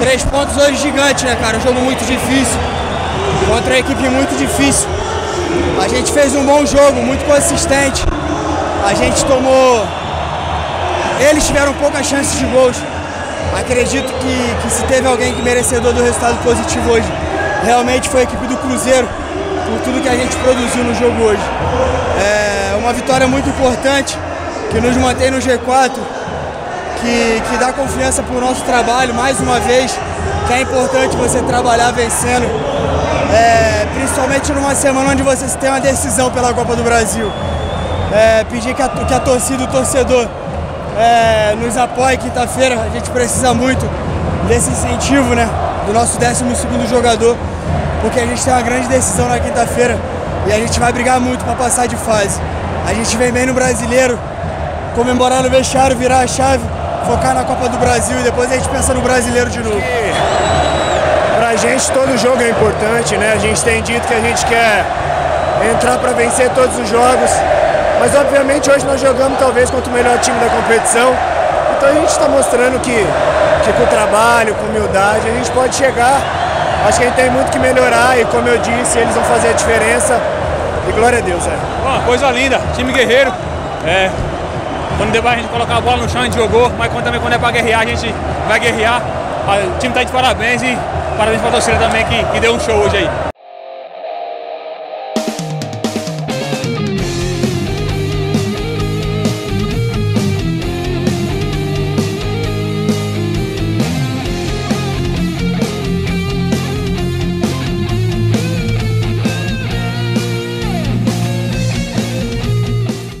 Três pontos hoje gigante, né, cara? Um jogo muito difícil. Contra a equipe muito difícil. A gente fez um bom jogo, muito consistente. A gente tomou. Eles tiveram poucas chances de gols. Acredito que, que se teve alguém que merecedor do resultado positivo hoje, realmente foi a equipe do Cruzeiro, por tudo que a gente produziu no jogo hoje. É uma vitória muito importante, que nos mantém no G4, que, que dá confiança para o nosso trabalho, mais uma vez, que é importante você trabalhar vencendo, é, principalmente numa semana onde você tem uma decisão pela Copa do Brasil. É, pedir que a, que a torcida, o torcedor, é, nos apoie quinta-feira, a gente precisa muito desse incentivo, né? Do nosso 12 jogador, porque a gente tem uma grande decisão na quinta-feira e a gente vai brigar muito para passar de fase. A gente vem bem no brasileiro, comemorar no vestiário, virar a chave, focar na Copa do Brasil e depois a gente pensa no brasileiro de novo. Pra gente todo jogo é importante, né? A gente tem dito que a gente quer entrar para vencer todos os jogos. Mas obviamente hoje nós jogamos talvez contra o melhor time da competição. Então a gente está mostrando que, que com trabalho, com humildade, a gente pode chegar. Acho que a gente tem muito que melhorar e como eu disse, eles vão fazer a diferença. E glória a Deus, é. Uma coisa linda, time guerreiro. É, quando deu a gente colocar a bola no chão, a gente jogou, mas quando, também quando é para guerrear, a gente vai guerrear. O time está de parabéns e parabéns para a torcida também que, que deu um show hoje aí.